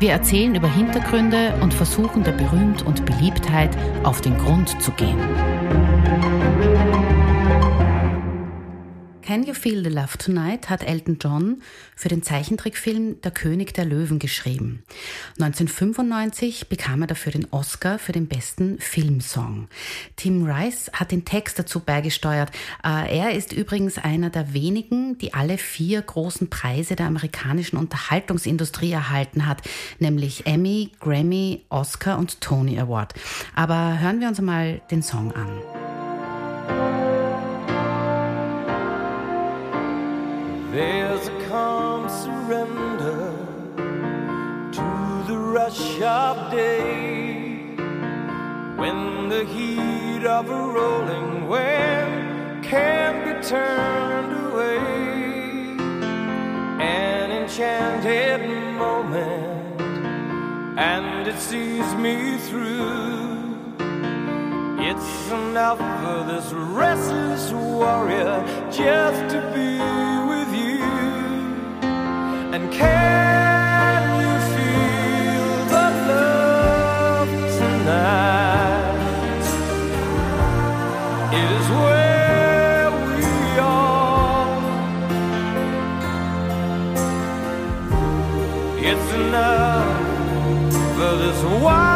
Wir erzählen über Hintergründe und versuchen der Berühmt und Beliebtheit auf den Grund zu gehen. Can You Feel the Love Tonight hat Elton John für den Zeichentrickfilm Der König der Löwen geschrieben. 1995 bekam er dafür den Oscar für den besten Filmsong. Tim Rice hat den Text dazu beigesteuert. Äh, er ist übrigens einer der wenigen, die alle vier großen Preise der amerikanischen Unterhaltungsindustrie erhalten hat, nämlich Emmy, Grammy, Oscar und Tony Award. Aber hören wir uns mal den Song an. Rush of day when the heat of a rolling wave can be turned away. An enchanted moment, and it sees me through. It's enough for this restless warrior just to be with you and can was wild.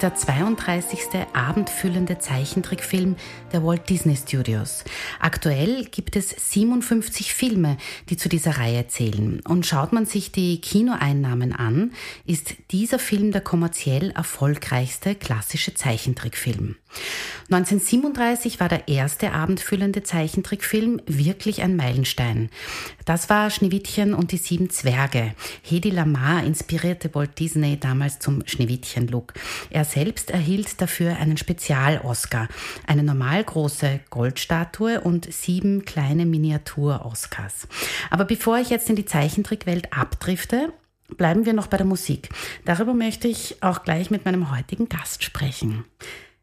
Ist der 32. abendfüllende Zeichentrickfilm der Walt Disney Studios. Aktuell gibt es 57 Filme, die zu dieser Reihe zählen. Und schaut man sich die Kinoeinnahmen an, ist dieser Film der kommerziell erfolgreichste klassische Zeichentrickfilm. 1937 war der erste abendfüllende Zeichentrickfilm wirklich ein Meilenstein. Das war Schneewittchen und die sieben Zwerge. Hedy Lamar inspirierte Walt Disney damals zum Schneewittchen Mädchenlook. Er selbst erhielt dafür einen Spezial-Oscar, eine normal große Goldstatue und sieben kleine Miniatur-Oscars. Aber bevor ich jetzt in die Zeichentrickwelt abdrifte, bleiben wir noch bei der Musik. Darüber möchte ich auch gleich mit meinem heutigen Gast sprechen.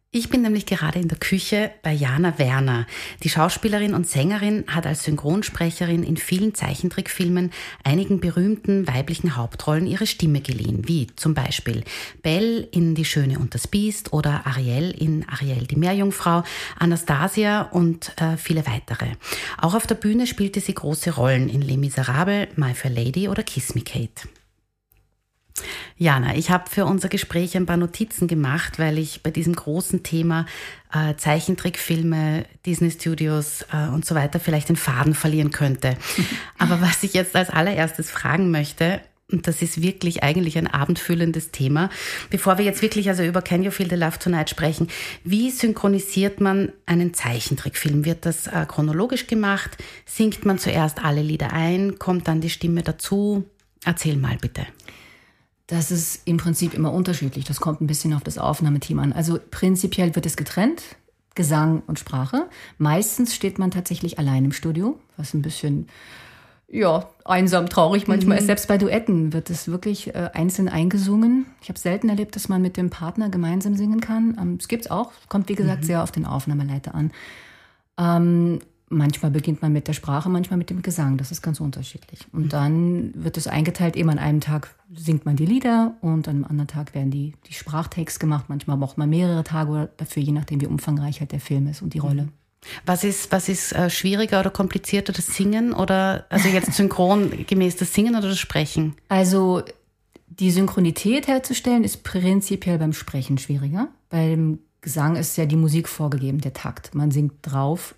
Ich bin nämlich gerade in der Küche bei Jana Werner. Die Schauspielerin und Sängerin hat als Synchronsprecherin in vielen Zeichentrickfilmen einigen berühmten weiblichen Hauptrollen ihre Stimme geliehen, wie zum Beispiel Belle in Die Schöne und das Biest oder Ariel in Ariel die Meerjungfrau, Anastasia und äh, viele weitere. Auch auf der Bühne spielte sie große Rollen in Les Miserables, My Fair Lady oder Kiss Me Kate. Jana, ich habe für unser Gespräch ein paar Notizen gemacht, weil ich bei diesem großen Thema äh, Zeichentrickfilme, Disney Studios äh, und so weiter vielleicht den Faden verlieren könnte. Aber was ich jetzt als allererstes fragen möchte, und das ist wirklich eigentlich ein abendfüllendes Thema. Bevor wir jetzt wirklich also über Can You Feel the Love Tonight sprechen, wie synchronisiert man einen Zeichentrickfilm? Wird das äh, chronologisch gemacht? Singt man zuerst alle Lieder ein? Kommt dann die Stimme dazu? Erzähl mal bitte. Das ist im Prinzip immer unterschiedlich. Das kommt ein bisschen auf das Aufnahmeteam an. Also prinzipiell wird es getrennt, Gesang und Sprache. Meistens steht man tatsächlich allein im Studio, was ein bisschen ja, einsam, traurig manchmal mhm. ist. Selbst bei Duetten wird es wirklich äh, einzeln eingesungen. Ich habe selten erlebt, dass man mit dem Partner gemeinsam singen kann. Ähm, es gibt's auch, kommt wie gesagt mhm. sehr auf den Aufnahmeleiter an. Ähm, Manchmal beginnt man mit der Sprache, manchmal mit dem Gesang. Das ist ganz unterschiedlich. Und mhm. dann wird es eingeteilt, eben an einem Tag singt man die Lieder und an einem anderen Tag werden die, die Sprachtakes gemacht. Manchmal braucht man mehrere Tage dafür, je nachdem, wie umfangreich halt der Film ist und die Rolle. Was ist, was ist äh, schwieriger oder komplizierter, das Singen oder, also jetzt synchron gemäß das Singen oder das Sprechen? Also die Synchronität herzustellen ist prinzipiell beim Sprechen schwieriger. Beim Gesang ist ja die Musik vorgegeben, der Takt. Man singt drauf.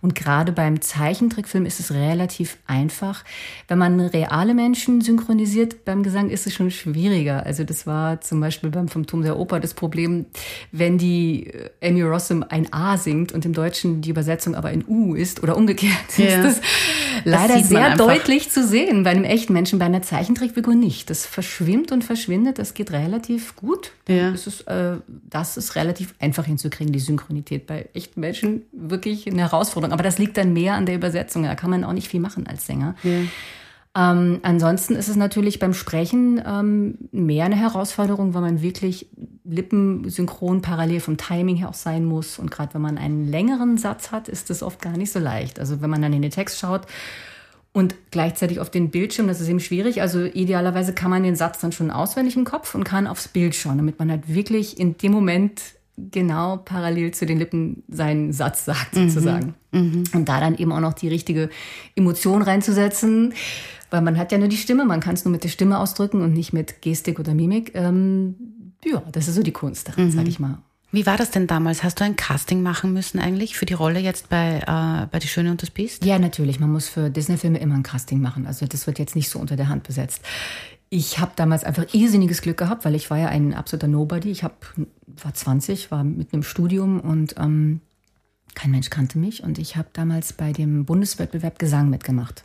Und gerade beim Zeichentrickfilm ist es relativ einfach. Wenn man reale Menschen synchronisiert beim Gesang, ist es schon schwieriger. Also das war zum Beispiel beim Phantom der Oper das Problem, wenn die äh, Amy Rossum ein A singt und im Deutschen die Übersetzung aber ein U ist oder umgekehrt, ja. ist das, leider sehr deutlich zu sehen. Bei einem echten Menschen, bei einer Zeichentrickfigur nicht. Das verschwimmt und verschwindet. Das geht relativ gut. Ja. Das, ist, äh, das ist relativ einfach hinzukriegen, die Synchronität. Bei echten Menschen wirklich eine Herausforderung. Aber das liegt dann mehr an der Übersetzung. Da kann man auch nicht viel machen als Sänger. Ja. Ähm, ansonsten ist es natürlich beim Sprechen ähm, mehr eine Herausforderung, weil man wirklich lippensynchron parallel vom Timing her auch sein muss. Und gerade wenn man einen längeren Satz hat, ist das oft gar nicht so leicht. Also wenn man dann in den Text schaut und gleichzeitig auf den Bildschirm, das ist eben schwierig. Also idealerweise kann man den Satz dann schon auswendig im Kopf und kann aufs Bild schauen, damit man halt wirklich in dem Moment genau parallel zu den Lippen seinen Satz sagt, mhm. sozusagen. Mhm. Und da dann eben auch noch die richtige Emotion reinzusetzen, weil man hat ja nur die Stimme, man kann es nur mit der Stimme ausdrücken und nicht mit Gestik oder Mimik. Ähm, ja, das ist so die Kunst daran, mhm. sag ich mal. Wie war das denn damals? Hast du ein Casting machen müssen eigentlich für die Rolle jetzt bei, äh, bei Die Schöne und das Biest? Ja, natürlich. Man muss für Disney-Filme immer ein Casting machen. Also das wird jetzt nicht so unter der Hand besetzt. Ich habe damals einfach irrsinniges Glück gehabt, weil ich war ja ein absoluter Nobody. Ich hab, war 20, war mitten im Studium und ähm, kein Mensch kannte mich. Und ich habe damals bei dem Bundeswettbewerb Gesang mitgemacht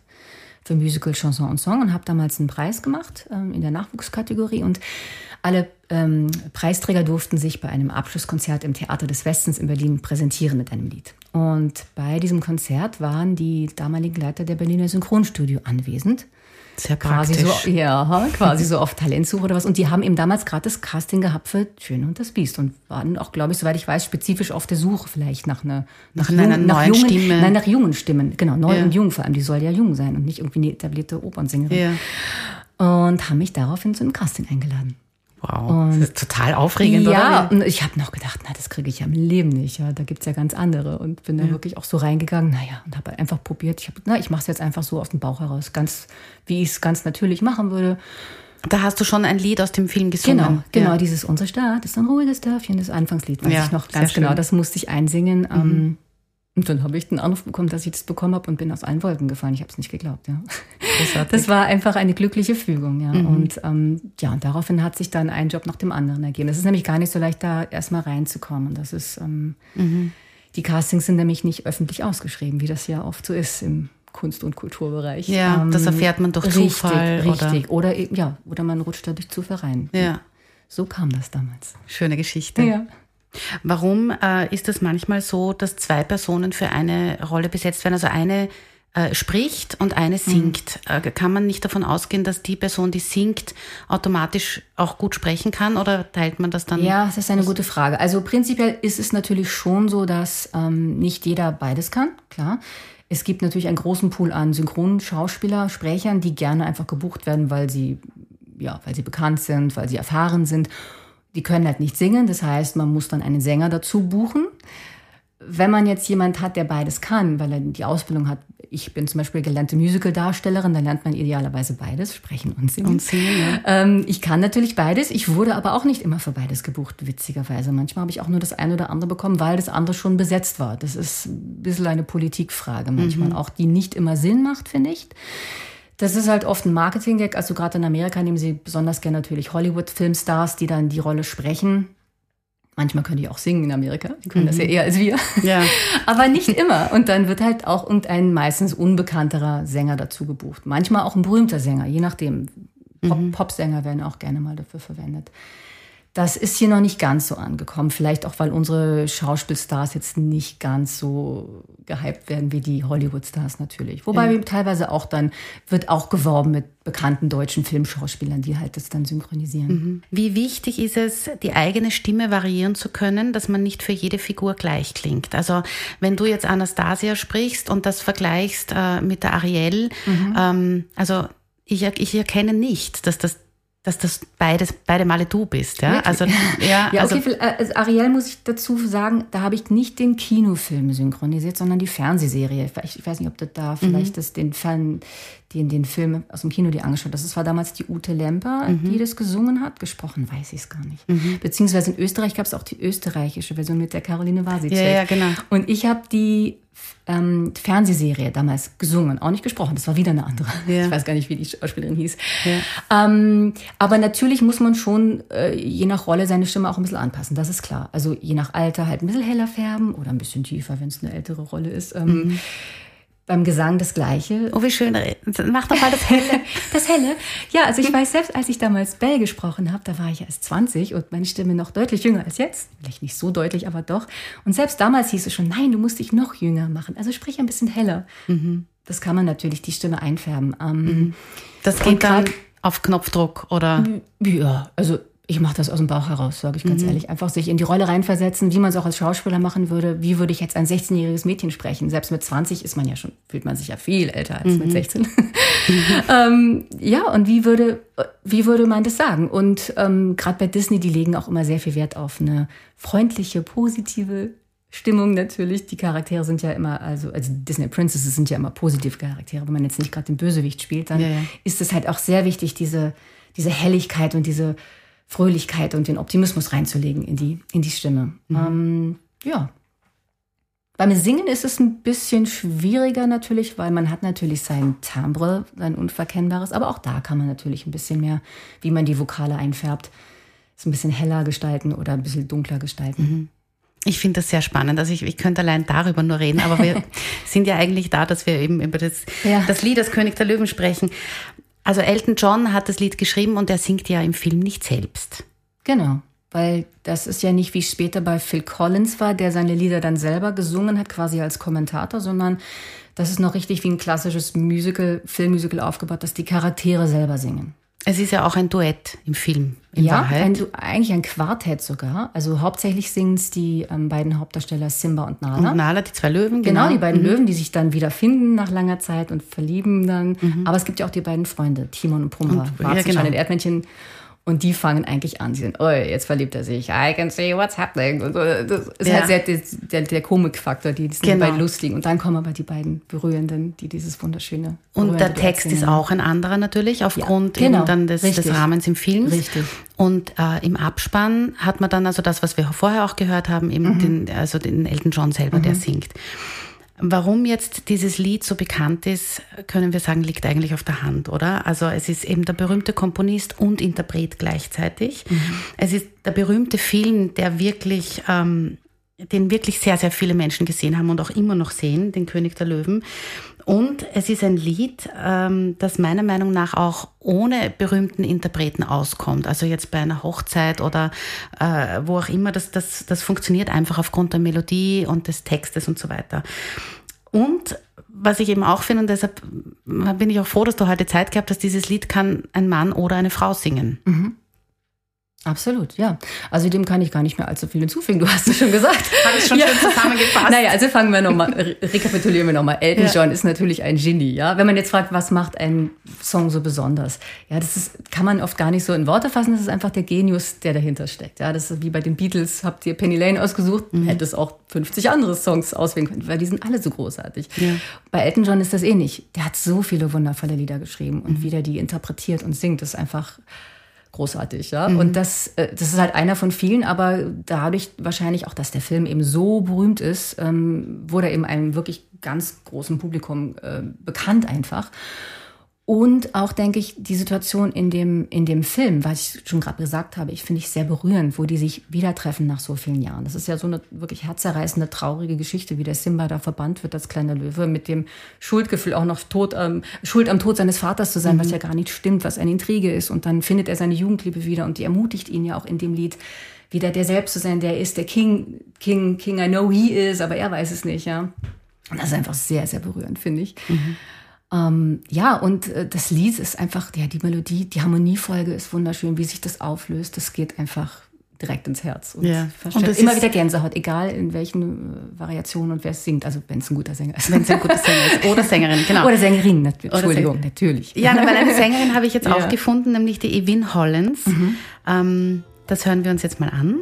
für Musical, Chanson und Song und habe damals einen Preis gemacht ähm, in der Nachwuchskategorie und alle ähm, Preisträger durften sich bei einem Abschlusskonzert im Theater des Westens in Berlin präsentieren mit einem Lied. Und bei diesem Konzert waren die damaligen Leiter der Berliner Synchronstudio anwesend. Sehr praktisch. Quasi so, ja, quasi so auf Talentsuche oder was. Und die haben eben damals gerade das Casting gehabt für Schön und das Biest und waren auch, glaube ich, soweit ich weiß, spezifisch auf der Suche vielleicht nach einer, nach, nach einer nach neuen jungen, Stimme. Nein, nach jungen Stimmen. Genau, neu ja. und jung vor allem. Die soll ja jung sein und nicht irgendwie eine etablierte Opernsängerin. Ja. Und haben mich daraufhin zu einem Casting eingeladen. Wow, und das ist total aufregend, ja, oder? und ich habe noch gedacht, na, das kriege ich ja im Leben nicht. Ja, da gibt's ja ganz andere. Und bin da wirklich auch so reingegangen, naja, und habe einfach probiert. Ich hab, na, ich mache es jetzt einfach so aus dem Bauch heraus, ganz wie ich es ganz natürlich machen würde. Da hast du schon ein Lied aus dem Film gesungen. Genau, genau. Ja. Dieses Unser Staat ist ein ruhiges Dörfchen, das Anfangslied, weiß ja, ich noch ganz genau. Das musste ich einsingen. Mhm. Ähm, und dann habe ich den Anruf bekommen, dass ich das bekommen habe und bin aus allen Wolken gefallen. Ich habe es nicht geglaubt, ja. Das war einfach eine glückliche Fügung, ja. Mhm. Und ähm, ja, und daraufhin hat sich dann ein Job nach dem anderen ergeben. Es ist nämlich gar nicht so leicht, da erstmal reinzukommen. Das ist ähm, mhm. die Castings sind nämlich nicht öffentlich ausgeschrieben, wie das ja oft so ist im Kunst- und Kulturbereich. Ja, ähm, das erfährt man durch richtig, Zufall. Richtig, oder, oder ja, oder man rutscht da durch Zufall rein. Ja. So kam das damals. Schöne Geschichte. Ja. Warum äh, ist es manchmal so, dass zwei Personen für eine Rolle besetzt werden? Also eine äh, spricht und eine mhm. singt. Mhm. Äh, kann man nicht davon ausgehen, dass die Person, die singt, automatisch auch gut sprechen kann oder teilt man das dann? Ja, das ist eine gute Frage. Also prinzipiell ist es natürlich schon so, dass ähm, nicht jeder beides kann, klar. Es gibt natürlich einen großen Pool an Synchronschauspieler, Sprechern, die gerne einfach gebucht werden, weil sie, ja, weil sie bekannt sind, weil sie erfahren sind die können halt nicht singen, das heißt, man muss dann einen Sänger dazu buchen. Wenn man jetzt jemand hat, der beides kann, weil er die Ausbildung hat, ich bin zum Beispiel gelernte Musical-Darstellerin, dann lernt man idealerweise beides, sprechen und singen. Und singen ja. ähm, ich kann natürlich beides, ich wurde aber auch nicht immer für beides gebucht, witzigerweise. Manchmal habe ich auch nur das eine oder andere bekommen, weil das andere schon besetzt war. Das ist ein bisschen eine Politikfrage manchmal, mhm. auch die nicht immer Sinn macht, finde ich. Das ist halt oft ein Marketing-Gag. Also gerade in Amerika nehmen sie besonders gerne natürlich Hollywood-Filmstars, die dann die Rolle sprechen. Manchmal können die auch singen in Amerika. Die können mhm. das ja eher als wir. Ja. Aber nicht immer. Und dann wird halt auch irgendein meistens unbekannterer Sänger dazu gebucht. Manchmal auch ein berühmter Sänger, je nachdem. Pop mhm. Popsänger werden auch gerne mal dafür verwendet. Das ist hier noch nicht ganz so angekommen. Vielleicht auch, weil unsere Schauspielstars jetzt nicht ganz so gehypt werden wie die Hollywood-Stars natürlich. Wobei ja. teilweise auch dann wird auch geworben mit bekannten deutschen Filmschauspielern, die halt das dann synchronisieren. Mhm. Wie wichtig ist es, die eigene Stimme variieren zu können, dass man nicht für jede Figur gleich klingt? Also wenn du jetzt Anastasia sprichst und das vergleichst äh, mit der Ariel, mhm. ähm, also ich, ich erkenne nicht, dass das dass das beides, beide Male du bist, ja? Wirklich? Also, ja, ja also, okay, also Ariel muss ich dazu sagen, da habe ich nicht den Kinofilm synchronisiert, sondern die Fernsehserie. Ich, ich weiß nicht, ob du da vielleicht mhm. das, den, Fan, den, den Film aus dem Kino dir angeschaut hast. Das war damals die Ute Lemper, mhm. die das gesungen hat. Gesprochen weiß ich es gar nicht. Mhm. Beziehungsweise in Österreich gab es auch die österreichische Version mit der Caroline Wasicek. Ja, ja, genau. Und ich habe die ähm, Fernsehserie damals gesungen, auch nicht gesprochen. Das war wieder eine andere. Ja. Ich weiß gar nicht, wie die Schauspielerin hieß. Ja. Ähm, aber natürlich muss man schon äh, je nach Rolle seine Stimme auch ein bisschen anpassen. Das ist klar. Also je nach Alter halt ein bisschen heller färben oder ein bisschen tiefer, wenn es eine ältere Rolle ist. Ähm, mhm beim Gesang das Gleiche. Oh, wie schön. Mach doch mal das Helle. das Helle. Ja, also ich weiß selbst, als ich damals Bell gesprochen habe, da war ich erst 20 und meine Stimme noch deutlich jünger als jetzt. Vielleicht nicht so deutlich, aber doch. Und selbst damals hieß es schon, nein, du musst dich noch jünger machen. Also sprich ein bisschen heller. Mhm. Das kann man natürlich die Stimme einfärben. Ähm, mhm. Das geht dann auf Knopfdruck, oder? Ja, also ich mache das aus dem Bauch heraus, sage ich ganz mhm. ehrlich. Einfach sich in die Rolle reinversetzen, wie man es auch als Schauspieler machen würde. Wie würde ich jetzt ein 16-jähriges Mädchen sprechen? Selbst mit 20 ist man ja schon, fühlt man sich ja viel älter als mhm. mit 16. ähm, ja, und wie würde, wie würde man das sagen? Und ähm, gerade bei Disney, die legen auch immer sehr viel Wert auf eine freundliche, positive Stimmung natürlich. Die Charaktere sind ja immer, also, also Disney Princesses sind ja immer positive Charaktere. Wenn man jetzt nicht gerade den Bösewicht spielt, dann ja, ja. ist es halt auch sehr wichtig, diese, diese Helligkeit und diese Fröhlichkeit und den Optimismus reinzulegen in die, in die Stimme. Mhm. Ähm, ja. Beim Singen ist es ein bisschen schwieriger natürlich, weil man hat natürlich sein Timbre, sein unverkennbares, aber auch da kann man natürlich ein bisschen mehr, wie man die Vokale einfärbt, es ein bisschen heller gestalten oder ein bisschen dunkler gestalten. Mhm. Ich finde das sehr spannend. Also ich, ich könnte allein darüber nur reden, aber wir sind ja eigentlich da, dass wir eben über das, ja. das Lied Das König der Löwen sprechen. Also Elton John hat das Lied geschrieben und er singt ja im Film nicht selbst. Genau, weil das ist ja nicht wie später bei Phil Collins war, der seine Lieder dann selber gesungen hat, quasi als Kommentator, sondern das ist noch richtig wie ein klassisches Musical, Filmmusical aufgebaut, dass die Charaktere selber singen. Es ist ja auch ein Duett im Film, in ja, Wahrheit. Ein, eigentlich ein Quartett sogar. Also hauptsächlich singen es die ähm, beiden Hauptdarsteller Simba und Nala. Und Nala, die zwei Löwen, genau. Genau, die beiden mhm. Löwen, die sich dann wieder finden nach langer Zeit und verlieben dann. Mhm. Aber es gibt ja auch die beiden Freunde, Timon und Pumba. Und, ja, genau. Erdmännchen und die fangen eigentlich an. Sie sind, oh, jetzt verliebt er sich. I can see what's happening. Und das ist ja. halt sehr der, der, der Komikfaktor, die sind genau. beiden lustigen. Und dann kommen aber die beiden Berührenden, die dieses wunderschöne. Und der Text ist auch ein anderer natürlich, aufgrund ja, genau. dann des, des, Rahmens im Film. Richtig. Und äh, im Abspann hat man dann also das, was wir vorher auch gehört haben, eben mhm. den, also den Elton John selber, mhm. der singt. Warum jetzt dieses Lied so bekannt ist, können wir sagen, liegt eigentlich auf der Hand, oder? Also es ist eben der berühmte Komponist und Interpret gleichzeitig. Mhm. Es ist der berühmte Film, der wirklich, ähm, den wirklich sehr, sehr viele Menschen gesehen haben und auch immer noch sehen, den König der Löwen. Und es ist ein Lied, ähm, das meiner Meinung nach auch ohne berühmten Interpreten auskommt. Also jetzt bei einer Hochzeit oder äh, wo auch immer, das, das, das funktioniert einfach aufgrund der Melodie und des Textes und so weiter. Und was ich eben auch finde, und deshalb bin ich auch froh, dass du heute Zeit gehabt hast, dieses Lied kann ein Mann oder eine Frau singen. Mhm. Absolut, ja. Also dem kann ich gar nicht mehr allzu viel hinzufügen. Du hast es schon gesagt. Habe ich schon ja. schön zusammengefasst. Naja, also fangen wir nochmal, rekapitulieren wir nochmal. Elton ja. John ist natürlich ein Genie, ja. Wenn man jetzt fragt, was macht ein Song so besonders? Ja, das ist, kann man oft gar nicht so in Worte fassen. Das ist einfach der Genius, der dahinter steckt. Ja, das ist wie bei den Beatles. Habt ihr Penny Lane ausgesucht? Mhm. Hätte es auch 50 andere Songs auswählen können, weil die sind alle so großartig. Ja. Bei Elton John ist das ähnlich. Der hat so viele wundervolle Lieder geschrieben und mhm. wie der die interpretiert und singt, ist einfach, großartig, ja. Mhm. Und das, äh, das ist halt einer von vielen, aber dadurch wahrscheinlich auch, dass der Film eben so berühmt ist, ähm, wurde er eben einem wirklich ganz großen Publikum äh, bekannt einfach. Und auch, denke ich, die Situation in dem, in dem Film, was ich schon gerade gesagt habe, ich finde ich sehr berührend, wo die sich wieder treffen nach so vielen Jahren. Das ist ja so eine wirklich herzerreißende, traurige Geschichte, wie der Simba da verbannt wird als kleiner Löwe, mit dem Schuldgefühl auch noch Tod, ähm, Schuld am Tod seines Vaters zu sein, mhm. was ja gar nicht stimmt, was eine Intrige ist. Und dann findet er seine Jugendliebe wieder und die ermutigt ihn ja auch in dem Lied, wieder der selbst zu sein, der ist, der King, King, King, I know he is, aber er weiß es nicht, ja. Und das ist einfach sehr, sehr berührend, finde ich. Mhm. Ähm, ja, und äh, das Lied ist einfach, ja, die Melodie, die Harmoniefolge ist wunderschön, wie sich das auflöst. Das geht einfach direkt ins Herz. Und, ja. und das immer wieder Gänsehaut, egal in welchen äh, Variationen und wer es singt. Also wenn es ein guter Sänger ist. Wenn es ein guter Sänger ist. Oder Sängerin, genau. Oder Sängerin, nat Entschuldigung, Sänger. natürlich. Ja, weil eine Sängerin habe ich jetzt ja. auch gefunden, nämlich die Evin Hollins. Mhm. Ähm, das hören wir uns jetzt mal an.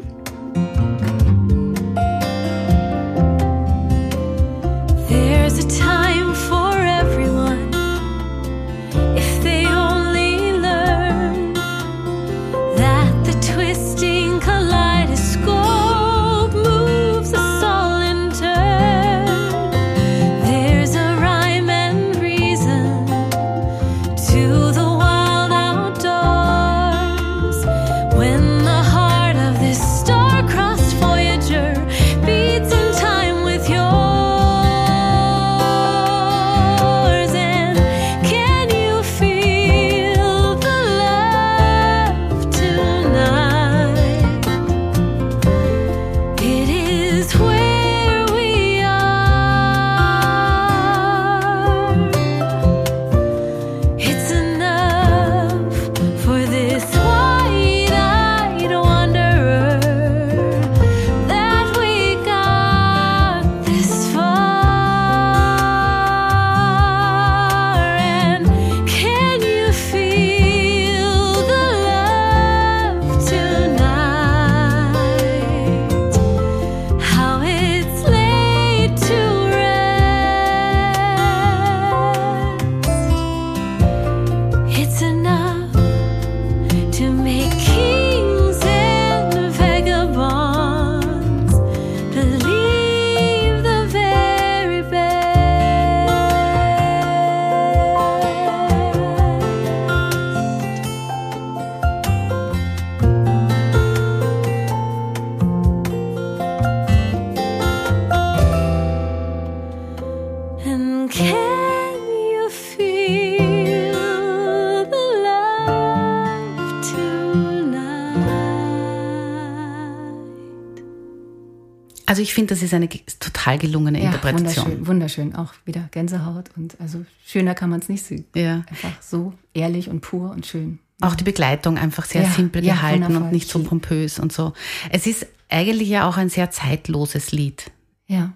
Ich finde, das ist eine total gelungene Ja, Interpretation. wunderschön, wunderschön. Auch wieder Gänsehaut und also schöner kann man es nicht sehen. Ja. Einfach so ehrlich und pur und schön. Auch die Begleitung einfach sehr Ja, simpel gehalten und nicht so pompös und so. Es ist eigentlich ja auch ein sehr zeitloses Lied. Ja.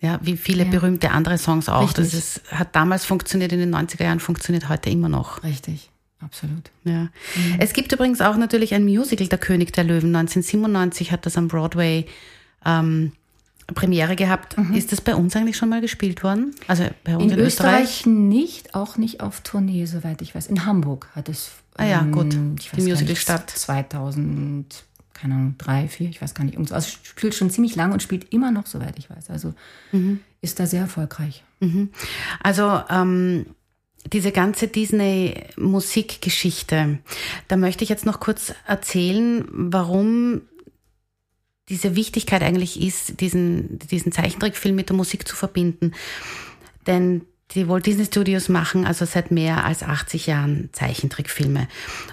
Ja, wie viele berühmte andere Songs auch. Richtig. Das ist, hat damals funktioniert, in den 90er Jahren funktioniert heute immer noch. Richtig, absolut. Ja. Es gibt übrigens auch natürlich ein Musical, Der König der Löwen. 1997 hat das am Broadway ähm, Premiere gehabt. Ist das bei uns eigentlich schon mal gespielt worden? Also bei uns In, in, Österreich? Österreich nicht, auch nicht auf Tournee, soweit ich weiß. In Hamburg hat es. Ah ja, ähm, gut. Ich Die Musicalstadt. nicht, 2000, keine Ahnung, drei, vier, ich weiß gar nicht. Also es spielt schon ziemlich lang und spielt immer noch, soweit ich weiß. Also Mhm. ist da sehr erfolgreich. Also ähm, diese ganze Disney-Musikgeschichte, da möchte ich jetzt noch kurz erzählen, warum diese Wichtigkeit eigentlich ist, diesen, diesen Zeichentrickfilm mit der Musik zu verbinden. Denn die Walt Disney Studios machen also seit mehr als 80 Jahren Zeichentrickfilme.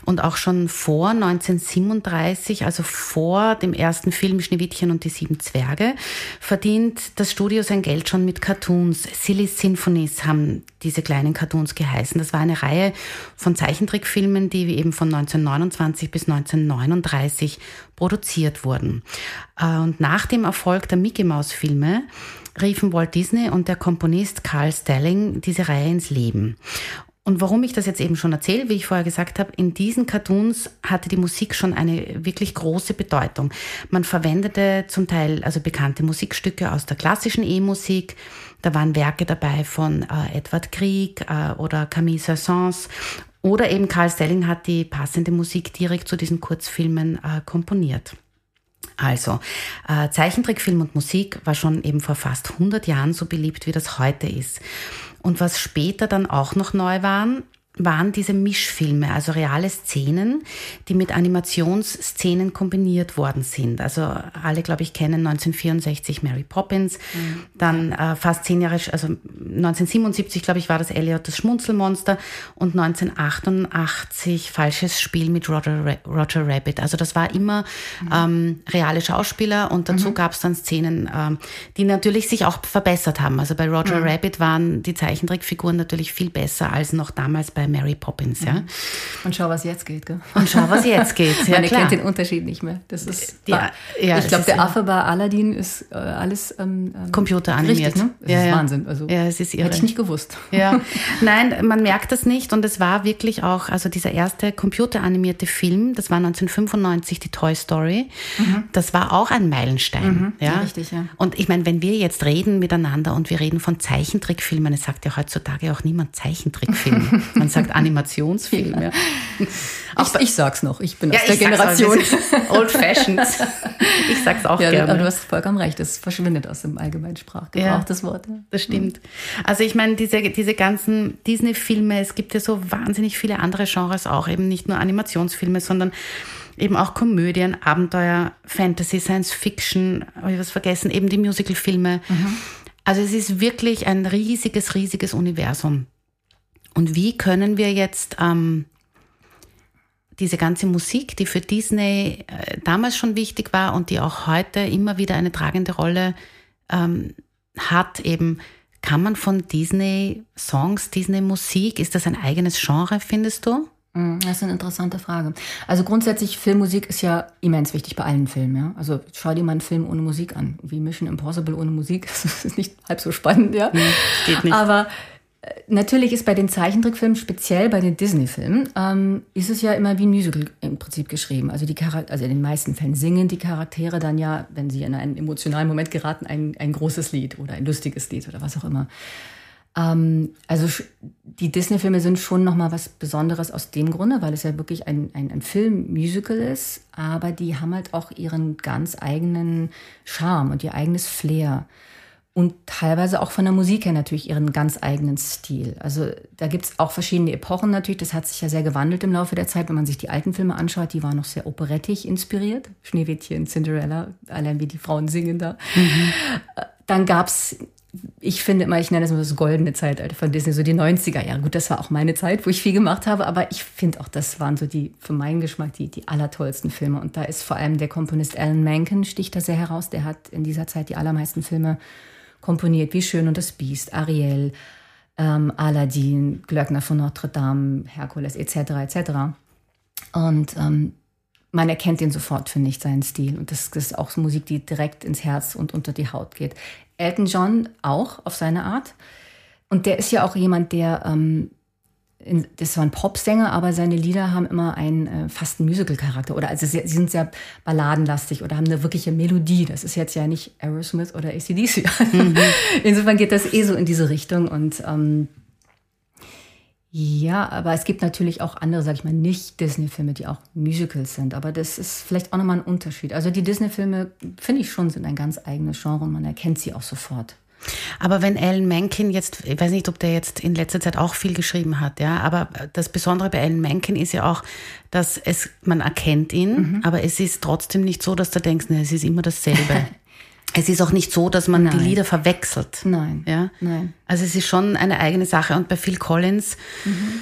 Und auch schon vor 1937, also vor dem ersten Film Schneewittchen und die sieben Zwerge, verdient das Studio sein Geld schon mit Cartoons. Silly Symphonies haben diese kleinen Cartoons geheißen. Das war eine Reihe von Zeichentrickfilmen, die eben von 1929 bis 1939 produziert wurden. Äh, Und nach dem Erfolg der Mickey Mouse Filme riefen Walt Disney und der Komponist Carl Stalling diese Reihe ins Leben. Und warum ich das jetzt eben schon erzähle, wie ich vorher gesagt habe, in diesen Cartoons hatte die Musik schon eine wirklich große Bedeutung. Man verwendete zum Teil also bekannte Musikstücke aus der klassischen E-Musik. Da waren Werke dabei von äh, Edward Grieg äh, oder Camille Saint-Saëns. Oder eben Carl Stalling hat die passende Musik direkt zu diesen Kurzfilmen äh, komponiert. Also, äh, Zeichentrickfilm und Musik war schon eben vor fast 100 Jahren so beliebt, wie das heute ist. Und was später dann auch noch neu waren, waren diese Mischfilme, also reale Szenen, die mit Animationsszenen kombiniert worden sind. Also alle, glaube ich, kennen 1964 Mary Poppins, mhm. dann äh, fast zehn Jahre, also 1977, glaube ich, war das Elliot das Schmunzelmonster und 1988 Falsches Spiel mit Roger, Roger Rabbit. Also das war immer mhm. ähm, reale Schauspieler und dazu mhm. gab es dann Szenen, ähm, die natürlich sich auch verbessert haben. Also bei Roger mhm. Rabbit waren die Zeichentrickfiguren natürlich viel besser als noch damals bei Mary Poppins, ja. Mhm. Und schau, was jetzt geht, gell? Und schau, was jetzt geht. Ja, Man erkennt den Unterschied nicht mehr. Das ist, ja, ja, ich glaube, der Affe bei Aladdin ist äh, alles ähm, ähm computeranimiert. ne? Das ja, ist Wahnsinn. Also, ja, es ist irre. Hätte ich nicht gewusst. Ja, nein, man merkt das nicht und es war wirklich auch, also dieser erste computeranimierte Film, das war 1995 die Toy Story. Mhm. Das war auch ein Meilenstein. Mhm, ja? richtig, ja. Und ich meine, wenn wir jetzt reden miteinander und wir reden von Zeichentrickfilmen, es sagt ja heutzutage auch niemand Zeichentrickfilm. Man sagt Animationsfilm. Ja. Auch ich, ich sag's noch, ich bin ja, aus der Generation. Old Fashioned. Ich sag's auch ja, gerne. Aber du hast vollkommen recht, es verschwindet aus dem allgemeinen Sprachgebrauch, ja, das Wort. Ja. Das stimmt. Also ich meine, diese, diese ganzen Disney-Filme, es gibt ja so wahnsinnig viele andere Genres auch, eben nicht nur Animationsfilme, sondern eben auch Komödien, Abenteuer, Fantasy, Science Fiction, habe ich was vergessen, eben die Musical-Filme. Mhm. Also es ist wirklich ein riesiges, riesiges Universum. Und wie können wir jetzt ähm, diese ganze Musik, die für Disney äh, damals schon wichtig war und die auch heute immer wieder eine tragende Rolle ähm, hat, eben kann man von Disney-Songs, Disney-Musik, ist das ein eigenes Genre, findest du? Mm, das ist eine interessante Frage. Also grundsätzlich, Filmmusik ist ja immens wichtig bei allen Filmen. Ja? Also schau dir mal einen Film ohne Musik an. Wie Mission Impossible ohne Musik. Das ist nicht halb so spannend, ja. Nee, geht nicht. Aber Natürlich ist bei den Zeichentrickfilmen, speziell bei den Disney-Filmen, ähm, ist es ja immer wie ein Musical im Prinzip geschrieben. Also, die also in den meisten Fällen singen die Charaktere dann ja, wenn sie in einen emotionalen Moment geraten, ein, ein großes Lied oder ein lustiges Lied oder was auch immer. Ähm, also die Disney-Filme sind schon nochmal was Besonderes aus dem Grunde, weil es ja wirklich ein, ein, ein Film-Musical ist, aber die haben halt auch ihren ganz eigenen Charme und ihr eigenes Flair und teilweise auch von der Musik her natürlich ihren ganz eigenen Stil. Also da gibt es auch verschiedene Epochen natürlich. Das hat sich ja sehr gewandelt im Laufe der Zeit. Wenn man sich die alten Filme anschaut, die waren noch sehr operettig inspiriert. Schneewittchen, Cinderella, allein wie die Frauen singen da. Mhm. Dann gab es, ich finde immer, ich nenne das immer das goldene Zeitalter von Disney, so die 90er Jahre. Gut, das war auch meine Zeit, wo ich viel gemacht habe, aber ich finde auch, das waren so die, für meinen Geschmack, die, die allertollsten Filme. Und da ist vor allem der Komponist Alan Menken sticht da sehr heraus. Der hat in dieser Zeit die allermeisten Filme komponiert, wie Schön und das Biest, Ariel, ähm, Aladdin, Glöckner von Notre Dame, Herkules etc. etc. Und ähm, man erkennt ihn sofort, finde ich, seinen Stil. Und das, ist auch Musik, die direkt ins Herz und unter die Haut geht. Elton John auch auf seine Art. Und der ist ja auch jemand, der ähm, das war ein Popsänger, aber seine Lieder haben immer einen äh, fast Musical-Charakter. Oder also sie, sie, sind sehr balladenlastig oder haben eine wirkliche Melodie. Das ist jetzt ja nicht Aerosmith oder ACDC. Mhm. Insofern geht das eh so in diese Richtung. Und ähm, ja, aber es gibt natürlich auch andere, sag ich mal, nicht Disney-Filme, die auch Musicals sind. Aber das ist vielleicht auch nochmal ein Unterschied. Also die Disney-Filme, finde ich schon, sind ein ganz eigenes Genre und man erkennt sie auch sofort. Aber wenn Alan Menken jetzt, ich weiß nicht, ob der jetzt in letzter Zeit auch viel geschrieben hat, ja, aber das Besondere bei Alan Menken ist ja auch, dass es, man erkennt ihn, mhm. aber es ist trotzdem nicht so, dass du denkst, ne, es ist immer dasselbe. es ist auch nicht so, dass man Nein. die Lieder verwechselt. Nein. Ja? Nein. Also es ist schon eine eigene Sache. Und bei Phil Collins mhm.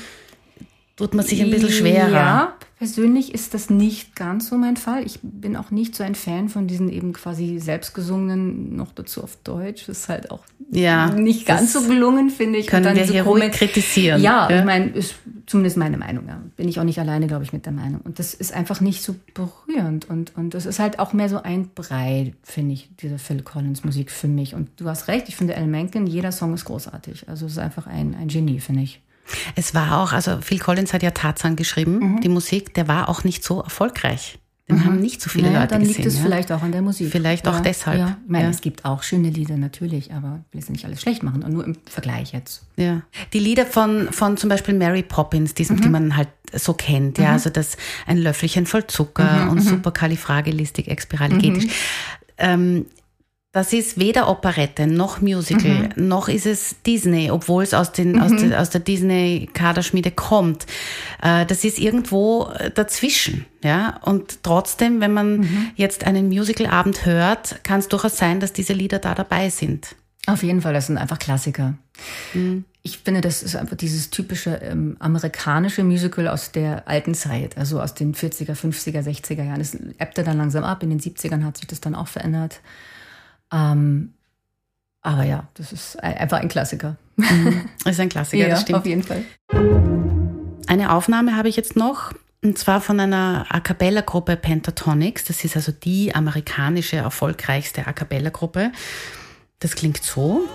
tut man sich ein bisschen schwerer. Ja, Persönlich ist das nicht ganz so mein Fall. Ich bin auch nicht so ein Fan von diesen eben quasi selbstgesungenen, noch dazu auf Deutsch. Das ist halt auch ja, nicht ganz so gelungen, finde ich. Können wir hier ruhig kritisieren. Ja, ja, ich meine, ist zumindest meine Meinung. Ja. Bin ich auch nicht alleine, glaube ich, mit der Meinung. Und das ist einfach nicht so berührend. Und, und das ist halt auch mehr so ein Brei, finde ich, diese Phil Collins Musik für mich. Und du hast recht, ich finde Al Menken, jeder Song ist großartig. Also es ist einfach ein, ein Genie, finde ich. Es war auch, also Phil Collins hat ja Tarzan geschrieben, mhm. die Musik, der war auch nicht so erfolgreich. Den mhm. haben nicht so viele naja, Leute dann gesehen. Dann liegt es ja? vielleicht auch an der Musik. Vielleicht ja, auch deshalb. Ja. Ich meine, ja. es gibt auch schöne Lieder natürlich, aber ich will es nicht alles schlecht machen, und nur im Vergleich jetzt. Ja. Die Lieder von, von zum Beispiel Mary Poppins, die, mhm. die man halt so kennt, ja, mhm. also das ein Löffelchen voll Zucker mhm, und mhm. superkalifragilistik exspiraligetisch. Ähm, Das ist weder Operette noch Musical, mhm. noch ist es Disney, obwohl es aus, den, mhm. aus, de, aus der Disney-Kaderschmiede kommt. Äh, das ist irgendwo dazwischen. Ja? Und trotzdem, wenn man mhm. jetzt einen Musical-Abend hört, kann es durchaus sein, dass diese Lieder da dabei sind. Auf jeden Fall, das sind einfach Klassiker. Mhm. Ich finde, das ist einfach dieses typische ähm, amerikanische Musical aus der alten Zeit, also aus den 40er, 50er, 60er Jahren. Es ebbte dann langsam ab, in den 70ern hat sich das dann auch verändert. Ähm, aber ja, das ist einfach ein Klassiker. Mhm. Ist ein Klassiker, ja, das stimmt. Auf jeden Fall. Eine Aufnahme habe ich jetzt noch, und zwar von einer A Cappella-Gruppe Pentatonics. Das ist also die amerikanische erfolgreichste A Cappella-Gruppe. Das klingt so.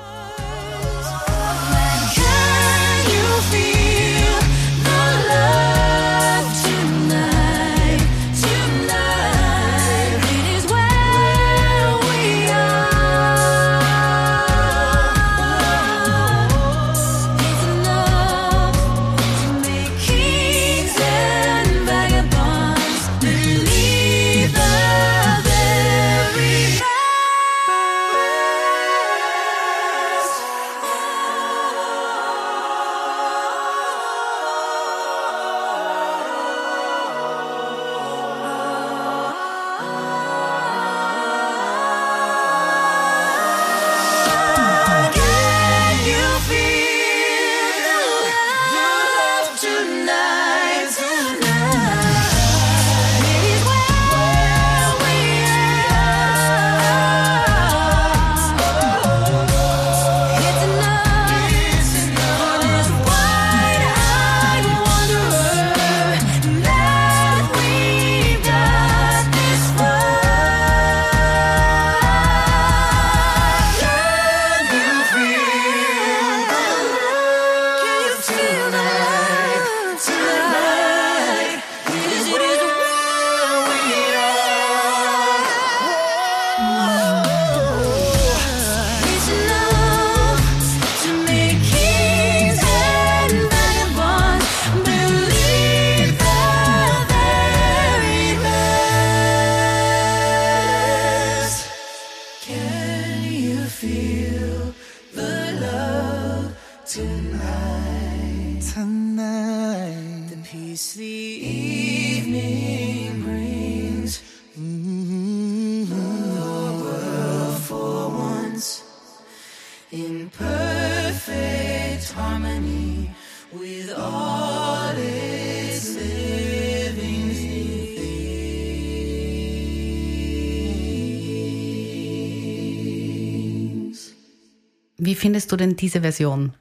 Wie findest du denn diese Version?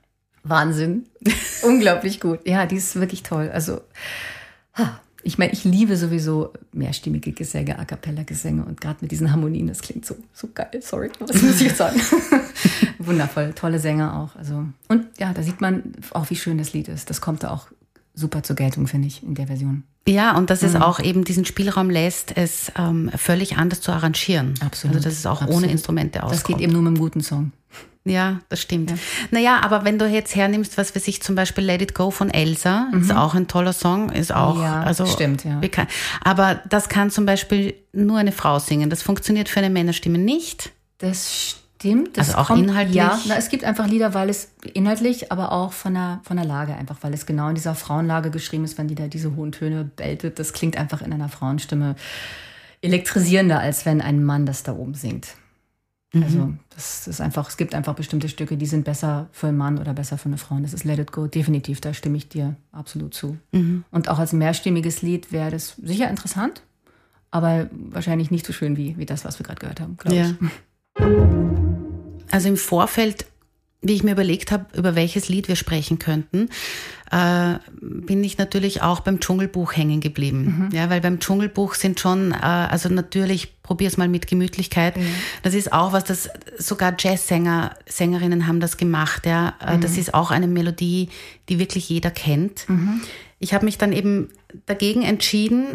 Wahnsinn. Unglaublich gut. Ja, die ist wirklich toll. Also, ich meine, ich liebe sowieso mehrstimmige Gesänge, A cappella Gesänge und gerade mit diesen Harmonien, das klingt so, so geil. Sorry, was muss ich jetzt sagen? Wundervoll, tolle Sänger auch. Also, und ja, da sieht man auch, wie schön das Lied ist. Das kommt da auch super zur Geltung, finde ich, in der Version. Ja, und dass mhm. es auch eben diesen Spielraum lässt, es ähm, völlig anders zu arrangieren. Absolut. Also dass es auch Absolut. ohne Instrumente auskommt. Das geht eben nur mit einem guten Song. Ja, das stimmt. Ja. Naja, aber wenn du jetzt hernimmst, was weiß ich, zum Beispiel Let It Go von Elsa, mhm. ist auch ein toller Song, ist auch, ja, also, stimmt, ja. Bekannt. Aber das kann zum Beispiel nur eine Frau singen. Das funktioniert für eine Männerstimme nicht. Das stimmt. Das also auch kommt, inhaltlich? Ja, na, es gibt einfach Lieder, weil es inhaltlich, aber auch von der, von der Lage einfach, weil es genau in dieser Frauenlage geschrieben ist, wenn die da diese hohen Töne beltet. Das klingt einfach in einer Frauenstimme elektrisierender, als wenn ein Mann das da oben singt. Mhm. Also das ist einfach, es gibt einfach bestimmte Stücke, die sind besser für einen Mann oder besser für eine Frau. Und das ist Let It Go, definitiv, da stimme ich dir absolut zu. Mhm. Und auch als mehrstimmiges Lied wäre das sicher interessant, aber wahrscheinlich nicht so schön wie, wie das, was wir gerade gehört haben, glaube ja. ich. Also im Vorfeld wie ich mir überlegt habe, über welches Lied wir sprechen könnten, äh, bin ich natürlich auch beim Dschungelbuch hängen geblieben. Mhm. Ja, weil beim Dschungelbuch sind schon, äh, also natürlich, probier's mal mit Gemütlichkeit. Mhm. Das ist auch was, das sogar Jazzsänger, Sängerinnen haben das gemacht. Ja, äh, mhm. das ist auch eine Melodie, die wirklich jeder kennt. Ich habe mich dann eben dagegen entschieden,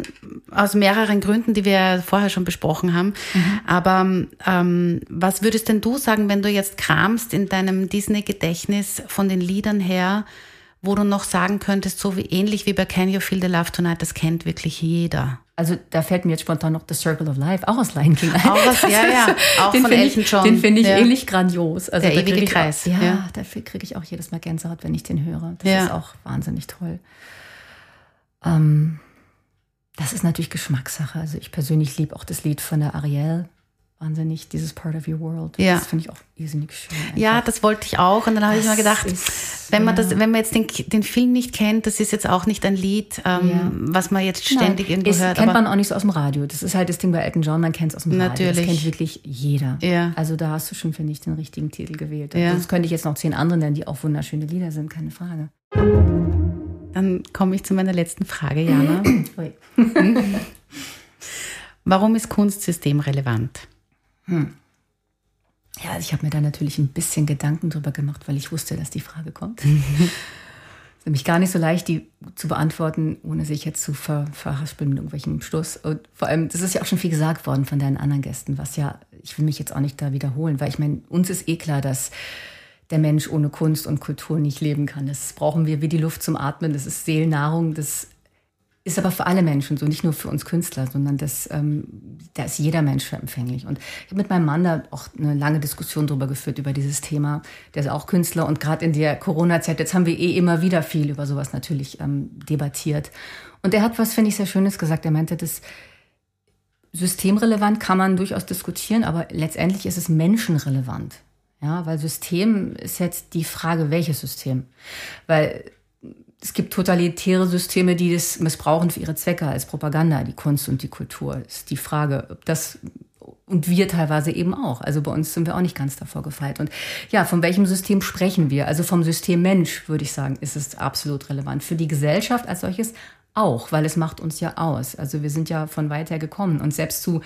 aus mehreren Gründen, die wir vorher schon besprochen haben. Mhm. Aber ähm, was würdest denn du sagen, wenn du jetzt kramst in deinem Disney-Gedächtnis von den Liedern her, wo du noch sagen könntest, so wie ähnlich wie bei Can You Feel the Love Tonight, das kennt wirklich jeder? Also da fällt mir jetzt spontan noch The Circle of Life, auch aus Lion King ein. Auch was, ja, ja, auch den von Elton John. Den finde ich ja. ähnlich grandios. Also Der ewige Kreis. Auch, ja, ja, dafür kriege ich auch jedes Mal Gänsehaut, wenn ich den höre. Das ja. ist auch wahnsinnig toll. Ähm, das ist natürlich Geschmackssache. Also ich persönlich liebe auch das Lied von der Ariel wahnsinnig, dieses Part of Your World. Ja. Das finde ich auch irrsinnig schön. Einfach. Ja, das wollte ich auch. Und dann habe ich mir gedacht, ist, wenn man das, wenn man jetzt den, den Film nicht kennt, das ist jetzt auch nicht ein Lied, ähm, ja. was man jetzt ständig Nein, irgendwo hört. kennt man auch nicht so aus dem Radio. Das ist halt das Ding bei Elton John, man kennt es aus dem Natürlich. Radio. Das kennt wirklich jeder. Ja. Also da hast du schon, finde ich, den richtigen Titel gewählt. Ja. Das könnte ich jetzt noch zehn andere nennen, die auch wunderschöne Lieder sind, keine Frage. Dann komme ich zu meiner letzten Frage, Jana. Warum ist Kunst systemrelevant? Hm. Ja, also ich habe mir da natürlich ein bisschen Gedanken drüber gemacht, weil ich wusste, dass die Frage kommt. es ist nämlich gar nicht so leicht, die zu beantworten, ohne sich jetzt zu ver verhaspeln mit irgendwelchen Schluss. Und vor allem, das ist ja auch schon viel gesagt worden von deinen anderen Gästen, was ja, ich will mich jetzt auch nicht da wiederholen, weil ich meine, uns ist eh klar, dass der Mensch ohne Kunst und Kultur nicht leben kann. Das brauchen wir wie die Luft zum Atmen. Das ist Seelennahrung. Das ist aber für alle Menschen so, nicht nur für uns Künstler, sondern das, ähm, da ist jeder Mensch für empfänglich. Und ich habe mit meinem Mann da auch eine lange Diskussion darüber geführt, über dieses Thema. Der ist auch Künstler und gerade in der Corona-Zeit, jetzt haben wir eh immer wieder viel über sowas natürlich ähm, debattiert. Und er hat was, finde ich, sehr Schönes gesagt. Er meinte, das systemrelevant kann man durchaus diskutieren, aber letztendlich ist es menschenrelevant. Ja, weil System ist jetzt die Frage, welches System? Weil es gibt totalitäre Systeme, die das missbrauchen für ihre Zwecke als Propaganda, die Kunst und die Kultur. Ist die Frage, ob das und wir teilweise eben auch. Also bei uns sind wir auch nicht ganz davor gefeit. Und ja, von welchem System sprechen wir? Also vom System Mensch, würde ich sagen, ist es absolut relevant. Für die Gesellschaft als solches auch, weil es macht uns ja aus. Also wir sind ja von weit her gekommen. Und selbst zu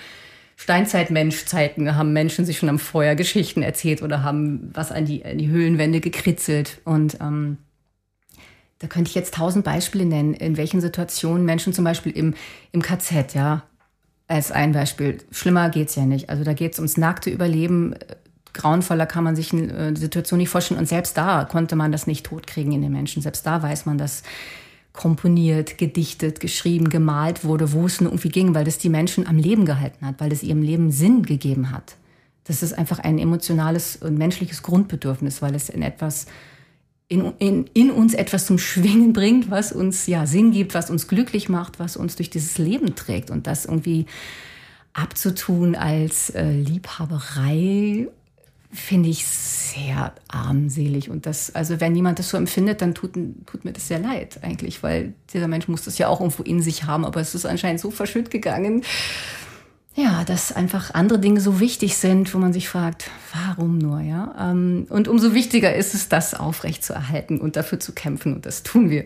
Steinzeit-Mensch-Zeiten haben Menschen sich schon am Feuer Geschichten erzählt oder haben was an die, an die Höhlenwände gekritzelt. Und ähm, da könnte ich jetzt tausend Beispiele nennen, in welchen Situationen Menschen zum Beispiel im, im KZ, ja, als ein Beispiel. Schlimmer geht's ja nicht. Also da geht's ums nackte Überleben. Grauenvoller kann man sich eine äh, Situation nicht vorstellen. Und selbst da konnte man das nicht totkriegen in den Menschen. Selbst da weiß man, dass komponiert, gedichtet, geschrieben, gemalt wurde, wo es nur irgendwie ging, weil das die Menschen am Leben gehalten hat, weil es ihrem Leben Sinn gegeben hat. Das ist einfach ein emotionales und menschliches Grundbedürfnis, weil es in etwas in, in, in uns etwas zum Schwingen bringt, was uns ja Sinn gibt, was uns glücklich macht, was uns durch dieses Leben trägt. Und das irgendwie abzutun als äh, Liebhaberei finde ich sehr armselig. Und das, also wenn jemand das so empfindet, dann tut, tut mir das sehr leid eigentlich, weil dieser Mensch muss das ja auch irgendwo in sich haben, aber es ist anscheinend so verschütt gegangen ja, dass einfach andere Dinge so wichtig sind, wo man sich fragt, warum nur, ja? Ähm, und umso wichtiger ist es, das aufrecht zu erhalten und dafür zu kämpfen und das tun wir.